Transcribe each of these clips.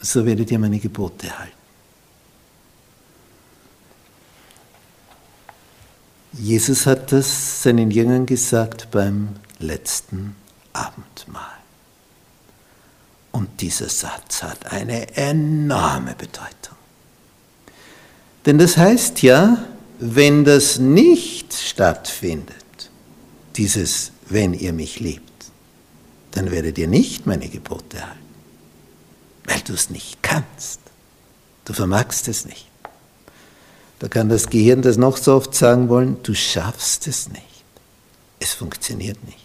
so werdet ihr meine Gebote halten. Jesus hat das seinen Jüngern gesagt beim letzten Abendmahl. Und dieser Satz hat eine enorme Bedeutung. Denn das heißt ja, wenn das nicht stattfindet, dieses wenn ihr mich liebt, dann werdet ihr nicht meine Gebote halten weil du es nicht kannst. Du vermagst es nicht. Da kann das Gehirn das noch so oft sagen wollen, du schaffst es nicht. Es funktioniert nicht.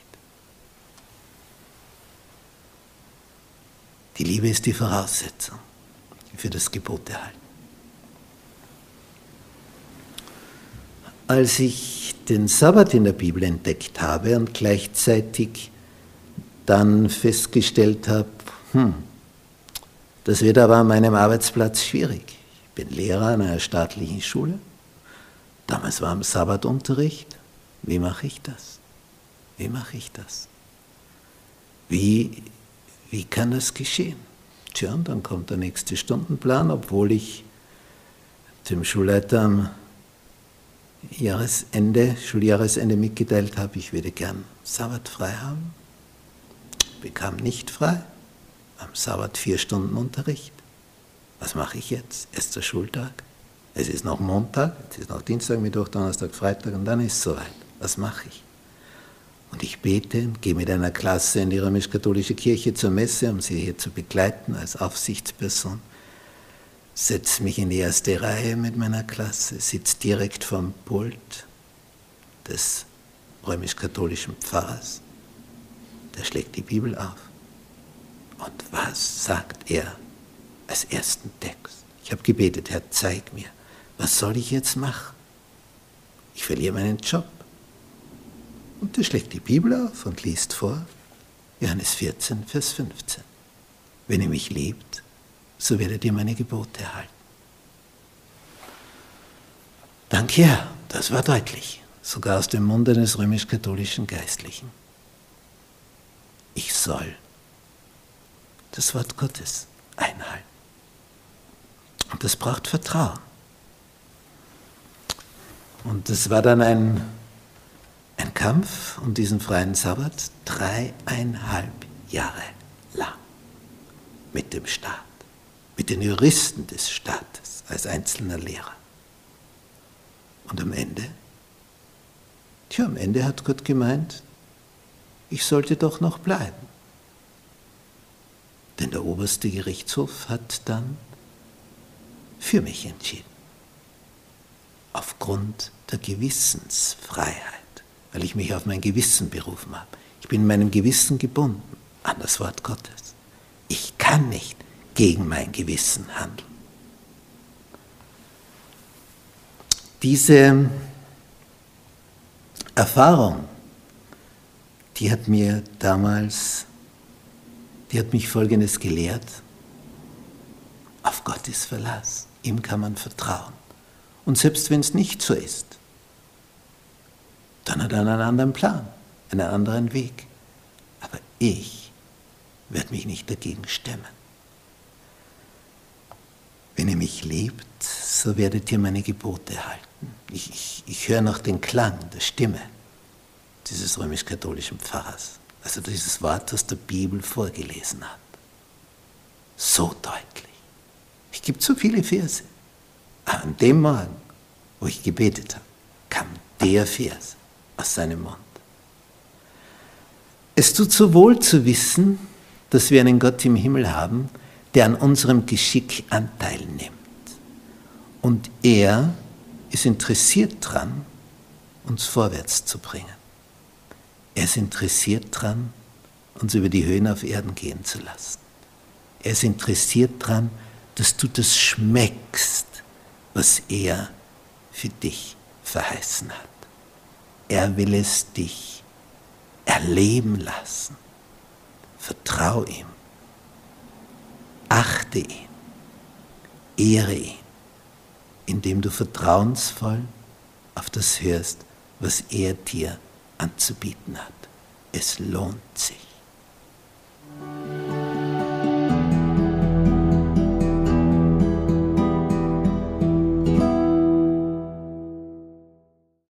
Die Liebe ist die Voraussetzung für das Gebot erhalten. Als ich den Sabbat in der Bibel entdeckt habe und gleichzeitig dann festgestellt habe, hm, das wird aber an meinem Arbeitsplatz schwierig. Ich bin Lehrer an einer staatlichen Schule. Damals war im Sabbatunterricht. Wie mache ich das? Wie mache ich das? Wie, wie kann das geschehen? Tja, und dann kommt der nächste Stundenplan, obwohl ich dem Schulleiter am Jahresende, Schuljahresende mitgeteilt habe, ich würde gern Sabbat frei haben. Bekam nicht frei am Sabbat vier Stunden Unterricht. Was mache ich jetzt? Erster Schultag. Es ist noch Montag, es ist noch Dienstag, Mittwoch, Donnerstag, Freitag und dann ist es soweit. Was mache ich? Und ich bete gehe mit einer Klasse in die römisch-katholische Kirche zur Messe, um sie hier zu begleiten als Aufsichtsperson. Setze mich in die erste Reihe mit meiner Klasse, sitze direkt vom Pult des römisch-katholischen Pfarrers. Der schlägt die Bibel auf. Und was sagt er als ersten Text? Ich habe gebetet, Herr, zeig mir, was soll ich jetzt machen? Ich verliere meinen Job. Und er schlägt die Bibel auf und liest vor, Johannes 14, Vers 15. Wenn ihr mich liebt, so werdet ihr meine Gebote erhalten. Danke, Herr, das war deutlich, sogar aus dem Munde eines römisch-katholischen Geistlichen. Ich soll das Wort Gottes einhalten. Und das braucht Vertrauen. Und das war dann ein, ein Kampf um diesen freien Sabbat, dreieinhalb Jahre lang mit dem Staat, mit den Juristen des Staates als einzelner Lehrer. Und am Ende, tja, am Ende hat Gott gemeint, ich sollte doch noch bleiben. Denn der oberste Gerichtshof hat dann für mich entschieden. Aufgrund der Gewissensfreiheit, weil ich mich auf mein Gewissen berufen habe. Ich bin meinem Gewissen gebunden an das Wort Gottes. Ich kann nicht gegen mein Gewissen handeln. Diese Erfahrung, die hat mir damals die hat mich Folgendes gelehrt. Auf Gott ist Verlass. Ihm kann man vertrauen. Und selbst wenn es nicht so ist, dann hat er einen anderen Plan, einen anderen Weg. Aber ich werde mich nicht dagegen stemmen. Wenn ihr mich liebt, so werdet ihr meine Gebote halten. Ich, ich, ich höre noch den Klang der Stimme dieses römisch-katholischen Pfarrers als dieses Wort aus der Bibel vorgelesen hat. So deutlich. Es gibt so viele Verse. An dem Morgen, wo ich gebetet habe, kam der Vers aus seinem Mund. Es tut so wohl zu wissen, dass wir einen Gott im Himmel haben, der an unserem Geschick Anteil nimmt. Und er ist interessiert daran, uns vorwärts zu bringen. Er ist interessiert daran, uns über die Höhen auf Erden gehen zu lassen. Er ist interessiert daran, dass du das schmeckst, was er für dich verheißen hat. Er will es dich erleben lassen. Vertrau ihm. Achte ihn. Ehre ihn, indem du vertrauensvoll auf das hörst, was er dir anzubieten hat. Es lohnt sich.